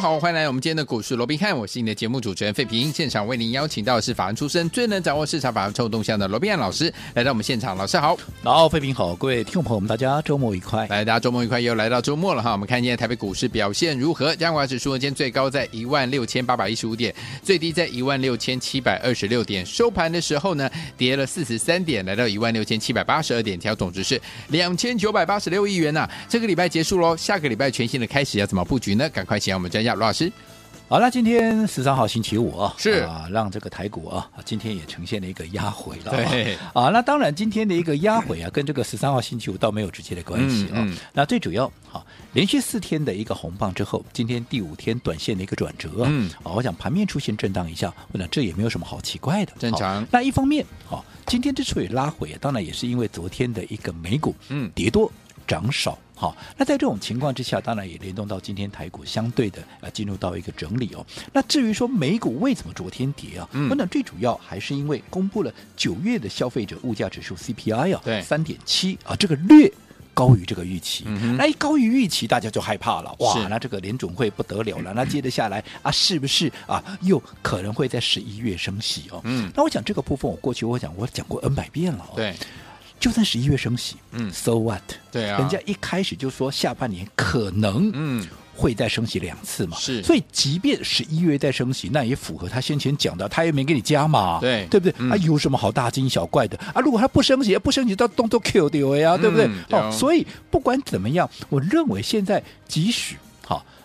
好，欢迎来我们今天的股市罗宾汉，我是你的节目主持人费平。现场为您邀请到的是法案出身、最能掌握市场法案臭动向的罗宾汉老师，来到我们现场。老师好，老费平好，各位听众朋友们，大家周末愉快。来，大家周末愉快，又来到周末了哈。我们看今天台北股市表现如何？加权指数今天最高在一万六千八百一十五点，最低在一万六千七百二十六点，收盘的时候呢，跌了四十三点，来到一万六千七百八十二点，调总值是两千九百八十六亿元呐、啊。这个礼拜结束喽，下个礼拜全新的开始要怎么布局呢？赶快请我们专家罗老师。好，了今天十三号星期五啊，是啊，让这个台股啊，今天也呈现了一个压回了。对啊，那当然今天的一个压回啊，跟这个十三号星期五倒没有直接的关系啊。嗯嗯、那最主要，好，连续四天的一个红棒之后，今天第五天短线的一个转折，嗯，啊，我想盘面出现震荡一下，我想这也没有什么好奇怪的，正常。那一方面，好，今天之所以拉回，当然也是因为昨天的一个美股，嗯，跌多涨少。好，那在这种情况之下，当然也联动到今天台股相对的啊进入到一个整理哦。那至于说美股为什么昨天跌啊？嗯，那最主要还是因为公布了九月的消费者物价指数 CPI 啊，对，三点七啊，这个略高于这个预期。嗯，那一高于预期，大家就害怕了。哇，那这个联准会不得了了。那接着下来啊，是不是啊又可能会在十一月升息哦？嗯，那我讲这个部分，我过去我讲我讲过 N 百遍了哦。对。就算十一月升息，嗯，So what？对啊，人家一开始就说下半年可能嗯会再升息两次嘛，是，所以即便十一月再升息，那也符合他先前讲的，他也没给你加嘛，对，对不对？嗯、啊，有什么好大惊小怪的啊？如果他不升息，不升息到动作 Q 掉呀，对不对？嗯、哦，所以不管怎么样，我认为现在即使好，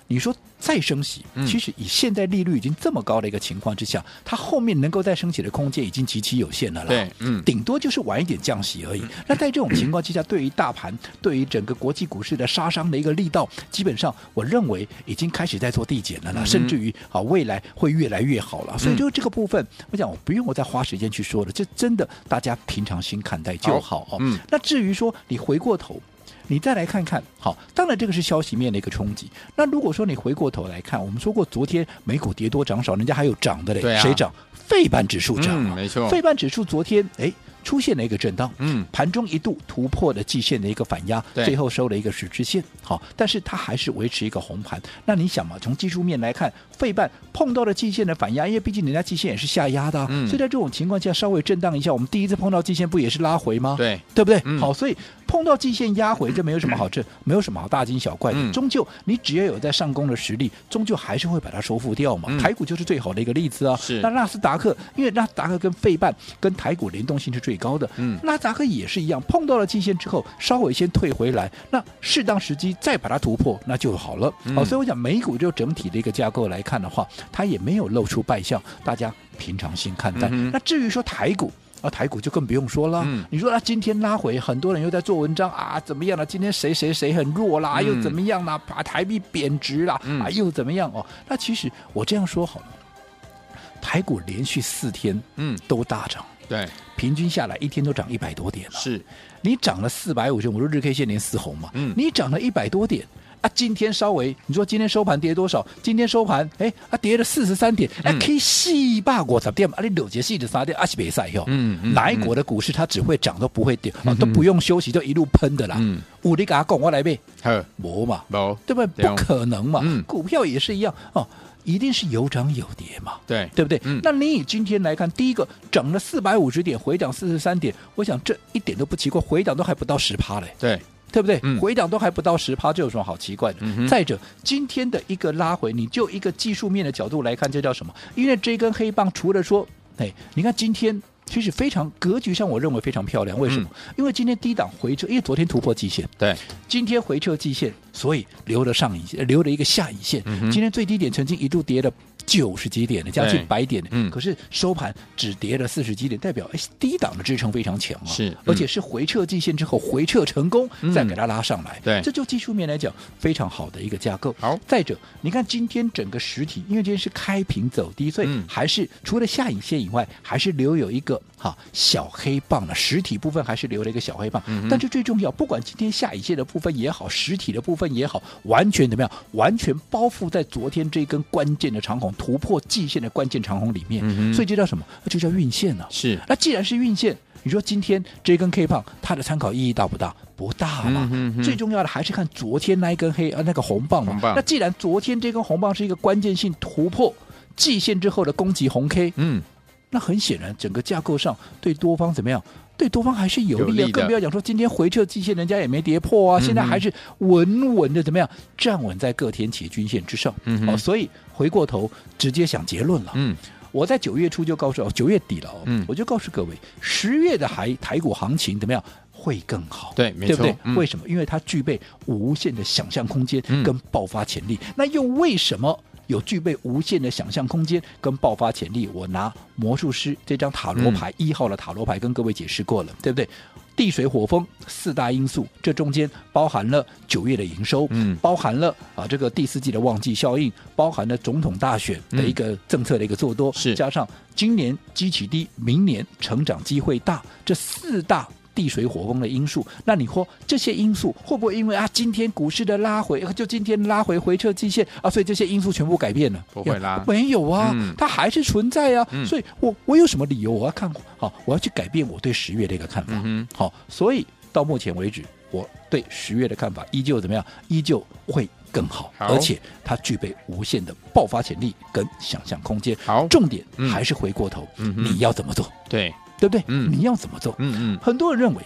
你说。再升息，其实以现在利率已经这么高的一个情况之下，嗯、它后面能够再升息的空间已经极其有限了啦。对，嗯，顶多就是晚一点降息而已。嗯、那在这种情况之下，对于大盘，对于整个国际股市的杀伤的一个力道，基本上我认为已经开始在做递减了啦，嗯、甚至于啊未来会越来越好了。所以就这个部分，嗯、我想我不用我再花时间去说了，这真的大家平常心看待就好哦。嗯，那至于说你回过头。你再来看看，好，当然这个是消息面的一个冲击。那如果说你回过头来看，我们说过昨天美股跌多涨少，人家还有涨的嘞，对啊、谁涨？费半指数涨、啊嗯，没错，费半指数昨天哎。出现了一个震荡，嗯，盘中一度突破了季线的一个反压，对最后收了一个十字线，好，但是它还是维持一个红盘。那你想嘛，从技术面来看，费半碰到了季线的反压，因为毕竟人家季线也是下压的，嗯，所以在这种情况下稍微震荡一下，我们第一次碰到季线不也是拉回吗？对，对不对？嗯、好，所以碰到季线压回，这没有什么好，震没有什么好大惊小怪的，嗯、终究你只要有在上攻的实力，终究还是会把它收复掉嘛。嗯、台股就是最好的一个例子啊。是，那纳斯达克，因为纳斯达克跟费半跟台股联动性是最高的，嗯，那。纳斯达克也是一样，碰到了季线之后，稍微先退回来，那适当时机再把它突破，那就好了。好、嗯哦，所以我讲美股就整体的一个架构来看的话，它也没有露出败相，大家平常心看待。嗯、那至于说台股啊，台股就更不用说了。嗯、你说啊，今天拉回，很多人又在做文章啊，怎么样了？今天谁谁谁很弱啦，嗯、又怎么样啦？把台币贬值啦，嗯、啊，又怎么样？哦，那其实我这样说好了，台股连续四天嗯都大涨。对，平均下来一天都涨一百多点了。是，你涨了四百五十，我说日 K 线连四红嘛。嗯，你涨了一百多点啊，今天稍微你说今天收盘跌多少？今天收盘哎啊跌了四十三点，哎 K 细霸过十点啊，你六节细的啥跌啊是比赛哟。嗯嗯，哪一国的股市它只会涨都不会跌啊，都不用休息就一路喷的啦。嗯，我你给他讲我来呗。呵，没嘛，没，对不对？不可能嘛。嗯，股票也是一样哦。一定是有涨有跌嘛，对对不对？嗯，那你以今天来看，第一个涨了四百五十点，回涨四十三点，我想这一点都不奇怪，回涨都还不到十趴嘞，对对不对？嗯，回档都还不到十趴，这有什么好奇怪的？嗯，再者，今天的一个拉回，你就一个技术面的角度来看，这叫什么？因为这根黑棒除了说，哎，你看今天。其实非常格局上，我认为非常漂亮。为什么？嗯、因为今天低档回撤，因为昨天突破季线，对，今天回撤季线，所以留了上影线，留了一个下影线。嗯、今天最低点曾经一度跌了九十几点的，将近百点的，嗯，可是收盘只跌了四十几点，代表哎低档的支撑非常强啊，是，嗯、而且是回撤季线之后回撤成功，嗯、再给它拉上来，对，这就技术面来讲非常好的一个架构。好，再者，你看今天整个实体，因为今天是开平走低，所以还是除了下影线以外，还是留有一个哈小黑棒了，实体部分还是留了一个小黑棒，嗯、但是最重要，不管今天下影线的部分也好，实体的部分也好，完全怎么样？完全包覆在昨天这一根关键的长红突破季线的关键长虹里面，嗯、所以这叫什么？这叫运线呢、啊？是。那既然是运线，你说今天这根 K 棒它的参考意义大不大？不大嘛。嗯、哼哼最重要的还是看昨天那一根黑呃那个红棒嘛。红棒。那既然昨天这根红棒是一个关键性突破季线之后的攻击红 K，嗯。那很显然，整个架构上对多方怎么样？对多方还是有利啊，利更不要讲说今天回撤季线，人家也没跌破啊，嗯、现在还是稳稳的怎么样站稳在各天期均线之上。嗯，哦，所以回过头直接想结论了。嗯，我在九月初就告诉哦，九月底了哦，嗯，我就告诉各位，十月的台台股行情怎么样会更好？对，没错，对不对？嗯、为什么？因为它具备无限的想象空间跟爆发潜力。嗯、那又为什么？有具备无限的想象空间跟爆发潜力，我拿魔术师这张塔罗牌一、嗯、号的塔罗牌跟各位解释过了，对不对？地水火风四大因素，这中间包含了九月的营收，嗯，包含了啊这个第四季的旺季效应，包含了总统大选的一个政策的一个做多，是、嗯、加上今年基期低，明年成长机会大，这四大。地水火风的因素，那你说这些因素会不会因为啊今天股市的拉回，就今天拉回回撤季线啊，所以这些因素全部改变了？不会啦，没有啊，嗯、它还是存在啊。嗯、所以我我有什么理由我要看好？我要去改变我对十月的一个看法？好、嗯哼，所以到目前为止，我对十月的看法依旧怎么样？依旧会更好，好而且它具备无限的爆发潜力跟想象空间。好，重点还是回过头，嗯、你要怎么做？对。对不对？嗯，你要怎么做？嗯嗯，很多人认为，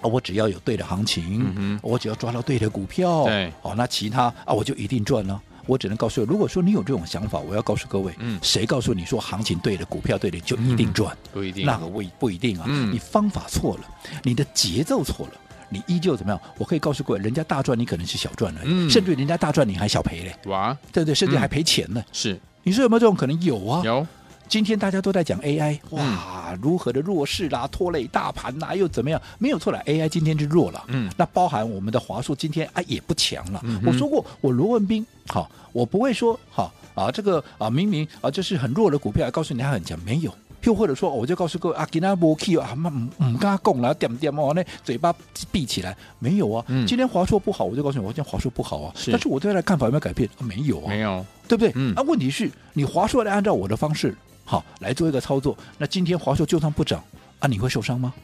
啊，我只要有对的行情，嗯，我只要抓到对的股票，对，哦，那其他啊，我就一定赚了。我只能告诉你，如果说你有这种想法，我要告诉各位，嗯，谁告诉你说行情对的股票对的就一定赚？不一定，那个不不一定啊。嗯，你方法错了，你的节奏错了，你依旧怎么样？我可以告诉各位，人家大赚，你可能是小赚而已，甚至人家大赚，你还小赔嘞。哇，对不对，甚至还赔钱呢。是，你说有没有这种可能？有啊，有。今天大家都在讲 AI，哇，如何的弱势啦，拖累大盘啦，又怎么样？没有错了，AI 今天是弱了，嗯，那包含我们的华硕今天啊也不强了。嗯、我说过，我罗文斌，好，我不会说，好啊，这个啊明明啊这是很弱的股票，告诉你它很强，没有。又或者说，我就告诉各位啊，给他波 key 啊，唔唔跟他讲了，点点哦，那嘴巴闭起来，没有啊。嗯、今天华硕不好，我就告诉你，我今天华硕不好啊。是但是我对他的看法有没有改变？啊、没有啊，没有，对不对？嗯。那、啊、问题是你华硕来按照我的方式。好，来做一个操作。那今天华硕就算不涨啊，你会受伤吗？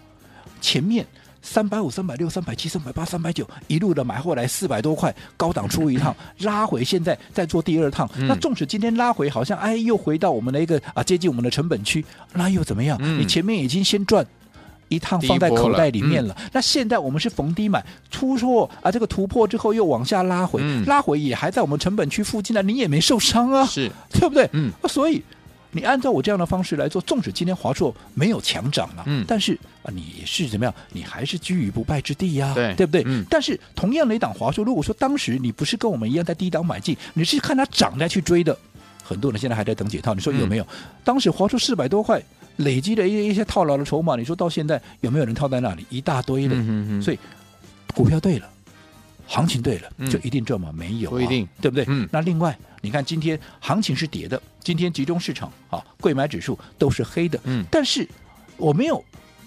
前面三百五、三百六、三百七、三百八、三百九，一路的买回来四百多块，高档出一趟，拉回，现在再做第二趟。嗯、那纵使今天拉回，好像哎又回到我们的一个啊接近我们的成本区，那又怎么样？嗯、你前面已经先赚一趟放在口袋里面了。了嗯、那现在我们是逢低买出错啊，这个突破之后又往下拉回，嗯、拉回也还在我们成本区附近呢，你也没受伤啊，是对不对？嗯，所以。你按照我这样的方式来做，纵使今天华硕没有强涨了，嗯，但是啊，你是怎么样？你还是居于不败之地呀、啊，对，对不对？嗯。但是同样的一档华硕，如果说当时你不是跟我们一样在低档买进，你是看它涨再去追的，很多人现在还在等解套。你说有没有？嗯、当时华硕四百多块，累积的一一些套牢的筹码，你说到现在有没有人套在那里？一大堆的。嗯哼哼。所以股票对了，行情对了，嗯、就一定赚吗？没有、啊，不一定，对不对？嗯。那另外。你看，今天行情是跌的，今天集中市场啊，贵买指数都是黑的。嗯，但是我没有，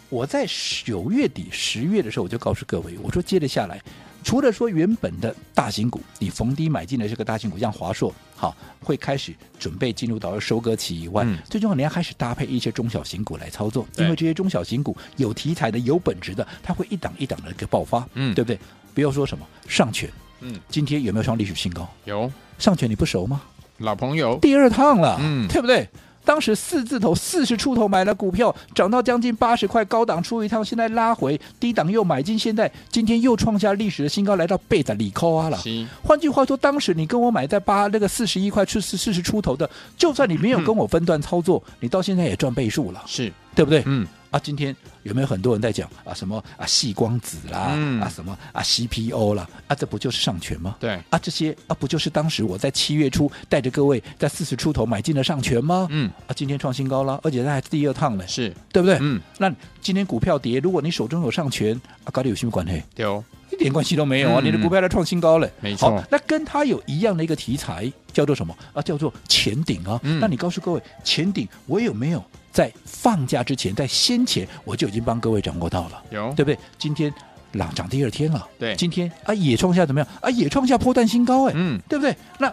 我在九月底、十月的时候，我就告诉各位，我说接着下来，除了说原本的大型股，你逢低买进的这个大型股，像华硕，好，会开始准备进入到收割期以外，嗯、最重要你要开始搭配一些中小型股来操作，因为这些中小型股有题材的、有本质的，它会一档一档的一个爆发，嗯，对不对？不要说什么上权。嗯，今天有没有创历史新高？有，上权你不熟吗？老朋友，第二趟了，嗯，对不对？当时四字头四十出头买了股票，涨到将近八十块，高档出一趟，现在拉回低档又买进，现在今天又创下历史的新高，来到贝的里扣啊了。换句话说，当时你跟我买在八那个四十一块出四四十出头的，就算你没有跟我分段操作，嗯、你到现在也赚倍数了，是对不对？嗯。啊，今天有没有很多人在讲啊？什么啊，细光子啦，嗯、啊，什么啊，CPO 啦，啊，这不就是上权吗？对，啊，这些啊，不就是当时我在七月初带着各位在四十出头买进了上权吗？嗯，啊，今天创新高了，而且它还第二趟呢，是对不对？嗯，那今天股票跌，如果你手中有上权，啊，跟你有什么关系？有，一点关系都没有啊！嗯、你的股票在创新高了，没错。那跟它有一样的一个题材，叫做什么？啊，叫做前顶啊。嗯、那你告诉各位，前顶我有没有？在放假之前，在先前我就已经帮各位掌握到了，有对不对？今天朗涨第二天了，对，今天啊也创下怎么样啊？也创下破蛋新高哎，嗯，对不对？那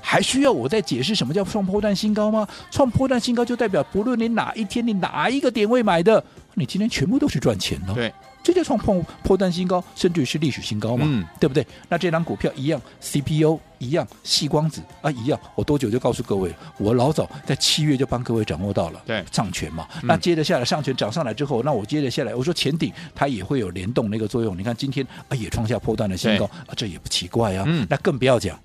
还需要我再解释什么叫创波段新高吗？创波段新高就代表不论你哪一天你哪一个点位买的，你今天全部都是赚钱的，对。这就创破破断新高，甚至于是历史新高嘛，嗯、对不对？那这张股票一样，CPU 一样，细光子啊一样，我多久就告诉各位，我老早在七月就帮各位掌握到了，对，上权嘛。嗯、那接着下来上权涨上来之后，那我接着下来，我说前顶它也会有联动那个作用。你看今天啊也创下破断的新高啊，这也不奇怪啊。嗯、那更不要讲，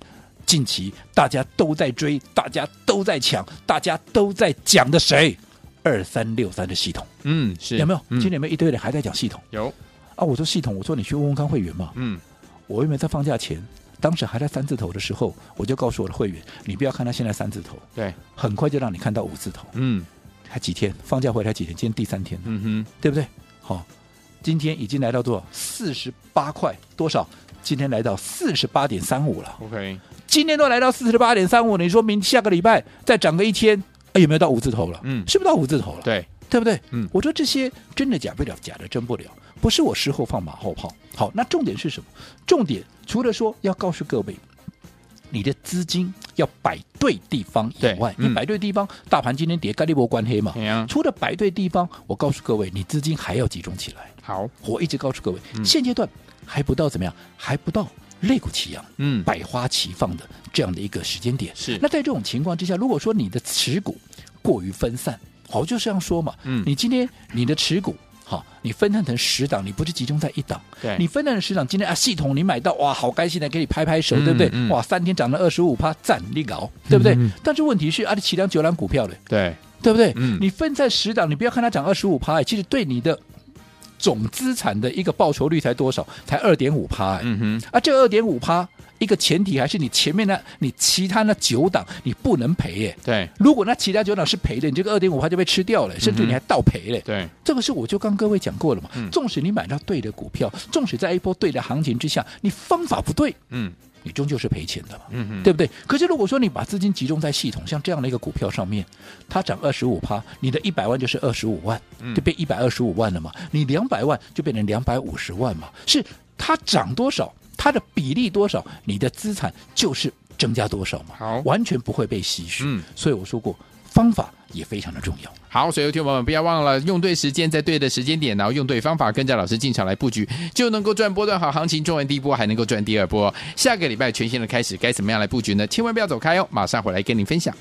近期大家都在追，大家都在抢，大家都在讲的谁？二三六三的系统，嗯，是有没有？嗯、今天有没有一堆人还在讲系统？有。啊！我说系统，我说你去问问看会员嘛。嗯，我因为在放假前，当时还在三字头的时候，我就告诉我的会员，你不要看他现在三字头，对，很快就让你看到五字头。嗯，还几天？放假回来几天？今天第三天，嗯哼，对不对？好、哦，今天已经来到多少？四十八块多少？今天来到四十八点三五了。OK，今天都来到四十八点三五，你说明下个礼拜再涨个一天，哎，有没有到五字头了？嗯，是不是到五字头了？对，对不对？嗯，我说这些真的假不了，假的真不了。不是我事后放马后炮，好，那重点是什么？重点除了说要告诉各位，你的资金要摆对地方以外，嗯、你摆对地方，大盘今天跌，跟你没关黑嘛？啊、除了摆对地方，我告诉各位，你资金还要集中起来。好，我一直告诉各位，嗯、现阶段还不到怎么样，还不到肋骨齐扬，嗯，百花齐放的这样的一个时间点。是，那在这种情况之下，如果说你的持股过于分散，好，就这样说嘛，嗯，你今天你的持股。好，你分散成十档，你不是集中在一档。对，你分散成十档，今天啊，系统你买到哇，好开心的，给你拍拍手，嗯、对不对？嗯、哇，三天涨了二十五趴，赞你搞，对不对？嗯、但是问题是啊，你七档九档股票的，对，对不对？嗯，你分在十档，你不要看它涨二十五趴，其实对你的总资产的一个报酬率才多少？才二点五趴。嗯哼，啊，这二点五趴。一个前提还是你前面呢，你其他那九档你不能赔耶。对，如果那其他九档是赔的，你这个二点五趴就被吃掉了，甚至你还倒赔嘞。对，这个是我就刚各位讲过了嘛。嗯，纵使你买到对的股票，纵使在一波对的行情之下，你方法不对，嗯，你终究是赔钱的嘛。嗯哼，对不对？可是如果说你把资金集中在系统像这样的一个股票上面，它涨二十五趴，你的一百万就是二十五万，就变一百二十五万了嘛。你两百万就变成两百五十万嘛。是它涨多少？它的比例多少，你的资产就是增加多少嘛？好，完全不会被稀释。嗯，所以我说过，方法也非常的重要。好，所以有听众朋友们不要忘了用对时间，在对的时间点，然后用对方法，跟着老师进场来布局，就能够赚波段好行情，赚完第一波还能够赚第二波。下个礼拜全新的开始，该怎么样来布局呢？千万不要走开哦，马上回来跟您分享。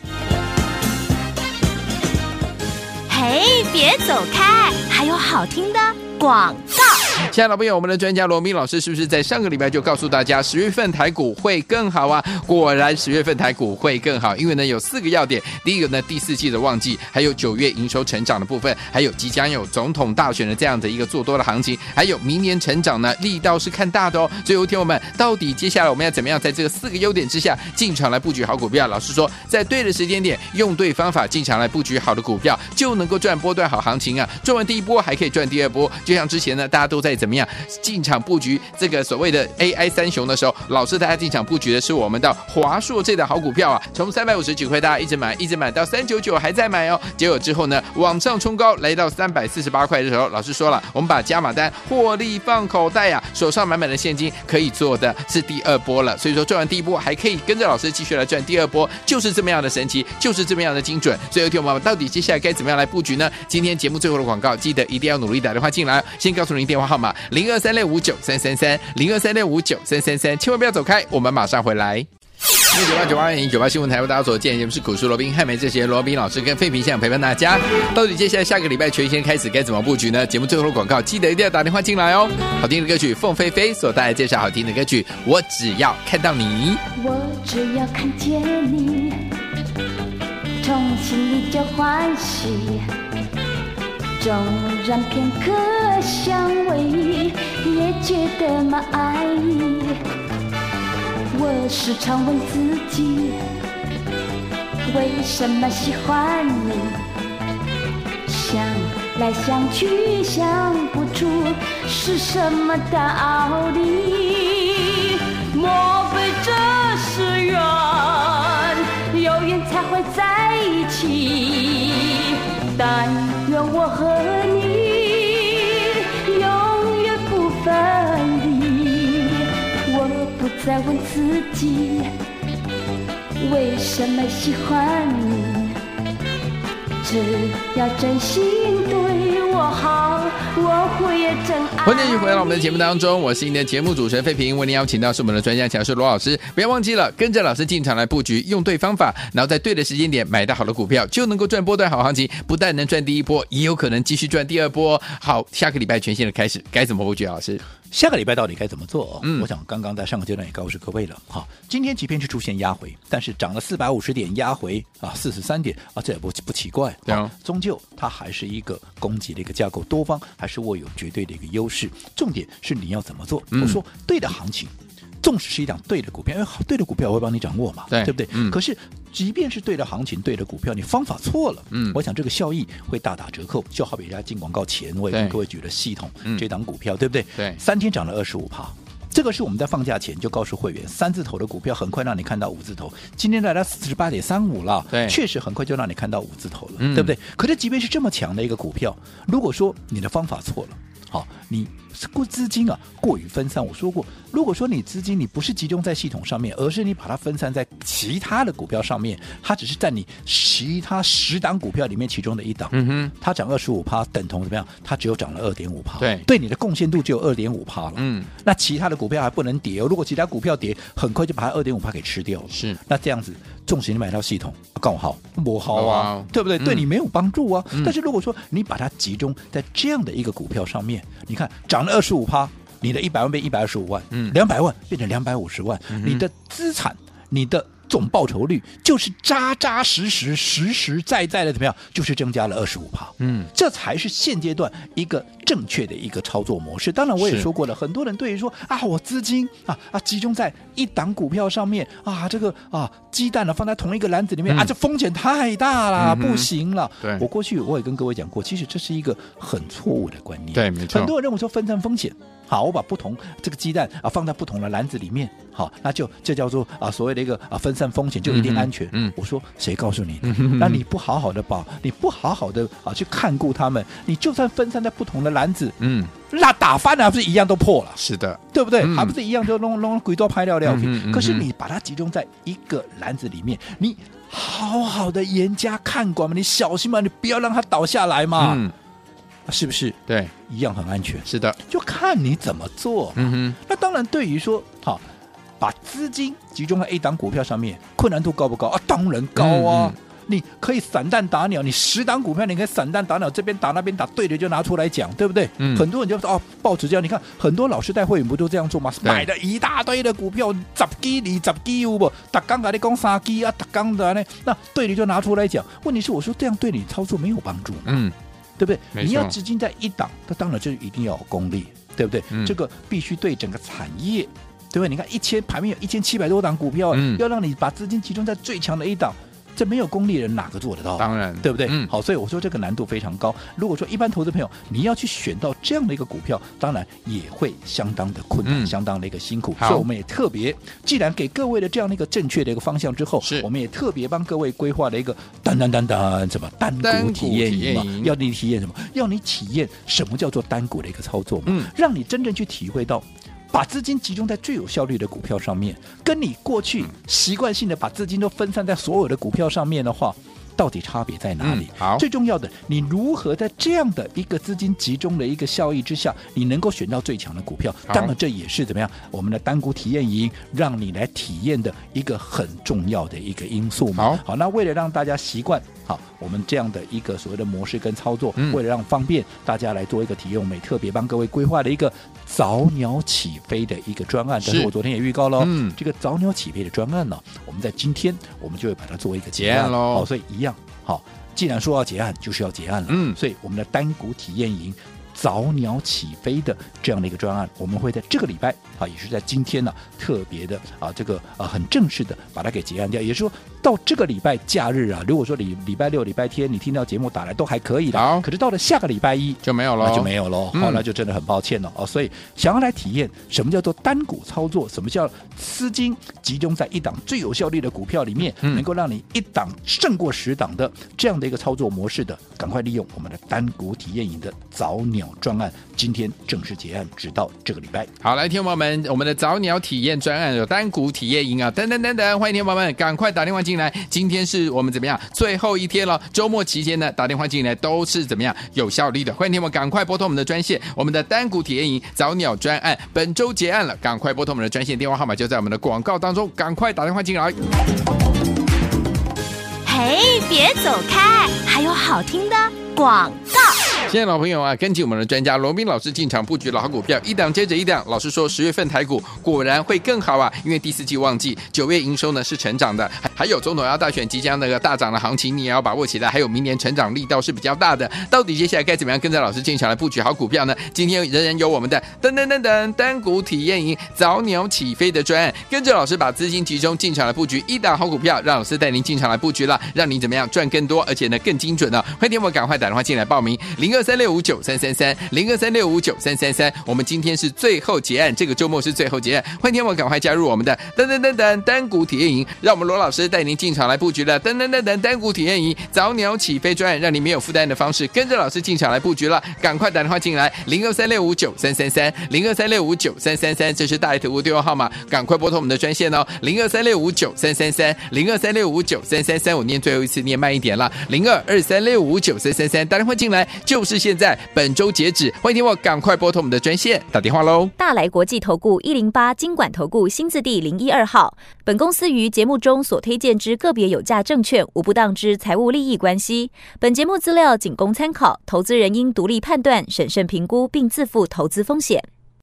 嘿，别走开，还有好听的广告。亲爱的朋友，我们的专家罗明老师是不是在上个礼拜就告诉大家，十月份台股会更好啊？果然，十月份台股会更好，因为呢有四个要点。第一个呢，第四季的旺季，还有九月营收成长的部分，还有即将有总统大选的这样的一个做多的行情，还有明年成长呢力道是看大的哦。最后，听我们到底接下来我们要怎么样在这个四个优点之下进场来布局好股票？老师说，在对的时间点，用对方法进场来布局好的股票，就能够赚波段好行情啊！赚完第一波还可以赚第二波，就像之前呢大家都在。怎么样进场布局这个所谓的 AI 三雄的时候，老师带大家进场布局的是我们的华硕这档好股票啊，从三百五十九块大家一直买，一直买到三九九还在买哦。结果之后呢，往上冲高来到三百四十八块的时候，老师说了，我们把加码单获利放口袋呀、啊，手上满满的现金可以做的是第二波了。所以说赚完第一波还可以跟着老师继续来赚第二波，就是这么样的神奇，就是这么样的精准。所以有听我们到底接下来该怎么样来布局呢？今天节目最后的广告，记得一定要努力打电话进来，先告诉您电话号码。零二三六五九三三三，零二三六五九三三三，千万不要走开，我们马上回来。九八九八零九八新闻台为大家所见，节目是股市罗宾汉梅这些罗宾老师跟费平现场陪伴大家。到底接下来下个礼拜全新开始该怎么布局呢？节目最后的广告，记得一定要打电话进来哦。好听的歌曲，凤飞飞所带来介绍好听的歌曲，我只要看到你，我只要看见你，从心里就欢喜。纵然片刻相偎，也觉得蛮爱意。我时常问自己，为什么喜欢你？想来想去想不出是什么道理。莫非这是缘，有缘才会在一起？但我和你永远不分离。我不再问自己，为什么喜欢你？只要真心对我好，我会也真爱。欢迎继续回到我们的节目当中，我是您的节目主持人费平，为您邀请到是我们的专家讲师罗老师。不要忘记了，跟着老师进场来布局，用对方法，然后在对的时间点买到好的股票，就能够赚波段好行情。不但能赚第一波，也有可能继续赚第二波。好，下个礼拜全新的开始，该怎么布局？老师？下个礼拜到底该怎么做？嗯，我想刚刚在上个阶段也告诉各位了。好，今天即便是出现压回，但是涨了四百五十点，压回啊四十三点啊，这也不不奇怪。对啊，终究它还是一个攻击的一个架构，多方还是握有绝对的一个优势。重点是你要怎么做？嗯、我说对的行情。纵使是一档对的股票，因为对的股票我会帮你掌握嘛，对，对不对？嗯。可是，即便是对的行情、对的股票，你方法错了，嗯，我想这个效益会大打折扣。就好比人家进广告前，我也跟各位举了系统这档股票，对不对？对。三天涨了二十五趴，这个是我们在放假前就告诉会员，三字头的股票很快让你看到五字头。今天来到四十八点三五了，对，确实很快就让你看到五字头了，嗯，对不对？可是，即便是这么强的一个股票，如果说你的方法错了，好，你。过资金啊，过于分散。我说过，如果说你资金你不是集中在系统上面，而是你把它分散在其他的股票上面，它只是占你其他十档股票里面其中的一档，嗯哼，它涨二十五趴，等同怎么样？它只有涨了二点五趴，对，对你的贡献度只有二点五趴了，嗯，那其他的股票还不能跌哦。如果其他股票跌，很快就把它二点五趴给吃掉了，是。那这样子，纵使你买到系统，刚好不好啊，好对不对？嗯、对你没有帮助啊、嗯。但是如果说你把它集中在这样的一个股票上面，你看涨了二十五趴。你的一百万变一百二十五万，嗯，两百万变成两百五十万，嗯，你的资产，你的总报酬率就是扎扎实实、实实在在的怎么样？就是增加了二十五趴，嗯，这才是现阶段一个正确的一个操作模式。当然，我也说过了，很多人对于说啊，我资金啊啊集中在一档股票上面啊，这个啊鸡蛋呢放在同一个篮子里面，嗯，啊，这风险太大了，嗯，不行了。对，我过去我也跟各位讲过，其实这是一个很错误的观念。对，没错。很多人认为说分散风险。好，我把不同这个鸡蛋啊放在不同的篮子里面，好，那就这叫做啊所谓的一个啊分散风险，就一定安全。嗯，我说谁告诉你的？那你不好好的保，你不好好的啊去看顾他们，你就算分散在不同的篮子，嗯，那打翻了还不是一样都破了？是的，对不对？嗯、还不是一样就弄弄鬼都拍掉料品、嗯。可是你把它集中在一个篮子里面，你好好的严加看管嘛，你小心嘛，你不要让它倒下来嘛。嗯是不是？对，一样很安全。是的，就看你怎么做。嗯哼。那当然，对于说，好，把资金集中在 A 档股票上面，困难度高不高啊？当然高啊！嗯嗯你可以散弹打鸟，你十档股票，你可以散弹打鸟，这边打那边打，对的就拿出来讲，对不对？嗯。很多人就说哦，报纸这样，你看很多老师带会员不都这样做吗？买了一大堆的股票，十几二十几有不？打刚才你讲三几啊？打刚的呢？那对的就拿出来讲。问题是，我说这样对你操作没有帮助。嗯。对不对？你要资金在一档，它当然就一定要有功力，对不对？嗯、这个必须对整个产业，对不对？你看一千盘面有一千七百多档股票，嗯，要让你把资金集中在最强的一档。这没有功利人哪个做得到？当然，对不对？嗯，好，所以我说这个难度非常高。如果说一般投资朋友你要去选到这样的一个股票，当然也会相当的困难，嗯、相当的一个辛苦。所以我们也特别，既然给各位的这样的一个正确的一个方向之后，是，我们也特别帮各位规划了一个单单单单什么单股体验营嘛？要你体验什么？要你体验什么叫做单股的一个操作嘛？嗯，让你真正去体会到。把资金集中在最有效率的股票上面，跟你过去习惯性的把资金都分散在所有的股票上面的话，到底差别在哪里？嗯、好，最重要的，你如何在这样的一个资金集中的一个效益之下，你能够选到最强的股票？当然，这也是怎么样？我们的单股体验营让你来体验的一个很重要的一个因素嘛。好，好，那为了让大家习惯。好，我们这样的一个所谓的模式跟操作，嗯、为了让方便大家来做一个体验，我们也特别帮各位规划了一个早鸟起飞的一个专案。但是我昨天也预告了，嗯，这个早鸟起飞的专案呢，我们在今天我们就会把它做一个结案喽。好，所以一样，好，既然说要结案，就是要结案了。嗯，所以我们的单股体验营早鸟起飞的这样的一个专案，我们会在这个礼拜啊，也是在今天呢，特别的啊，这个啊很正式的把它给结案掉。也就是说到这个礼拜假日啊，如果说礼礼拜六、礼拜天你听到节目打来都还可以的，好，可是到了下个礼拜一就没有了，就没有了，好，那就真的很抱歉了哦。所以想要来体验什么叫做单股操作，什么叫资金集中在一档最有效率的股票里面，能够让你一档胜过十档的这样的一个操作模式的，赶快利用我们的单股体验营的早鸟专案，今天正式结案，直到这个礼拜。好，来，听众朋友们，我们的早鸟体验专案有单股体验营啊，等等等等，欢迎听众朋友们赶快打电话进来，今天是我们怎么样最后一天了，周末期间呢，打电话进来都是怎么样有效率的，欢迎听众赶快拨通我们的专线，我们的单股体验营早鸟专案本周结案了，赶快拨通我们的专线电话号码就在我们的广告当中，赶快打电话进来。嘿，别走开，还有好听的广告。亲爱的老朋友啊，跟紧我们的专家罗宾老师进场布局的好股票，一档接着一档。老师说，十月份台股果然会更好啊，因为第四季旺季，九月营收呢是成长的，还有总统要大选即将那个大涨的行情，你也要把握起来。还有明年成长力道是比较大的，到底接下来该怎么样跟着老师进场来布局好股票呢？今天仍然有我们的噔噔噔噔单股体验营早鸟起飞的专案，跟着老师把资金集中进场来布局一档好股票，让老师带您进场来布局了，让您怎么样赚更多，而且呢更精准呢、哦？欢迎我赶快打电话进来报名零二。三六五九三三三零二三六五九三三三，我们今天是最后结案，这个周末是最后结案，欢迎天王赶快加入我们的噔噔噔噔单股体验营，让我们罗老师带您进场来布局了噔噔噔噔单股体验营早鸟起飞专案，让你没有负担的方式跟着老师进场来布局了，赶快打电话进来零二三六五九三三三零二三六五九三三三，这是大爱投顾电话号码，赶快拨通我们的专线哦零二三六五九三三三零二三六五九三三三，我念最后一次念慢一点了零二二三六五九三三三，打电话进来就是。现在，本周截止，欢迎听我赶快拨通我们的专线打电话喽。大来国际投顾一零八金管投顾新字第零一二号。本公司于节目中所推荐之个别有价证券，无不当之财务利益关系。本节目资料仅供参考，投资人应独立判断、审慎评估，并自负投资风险。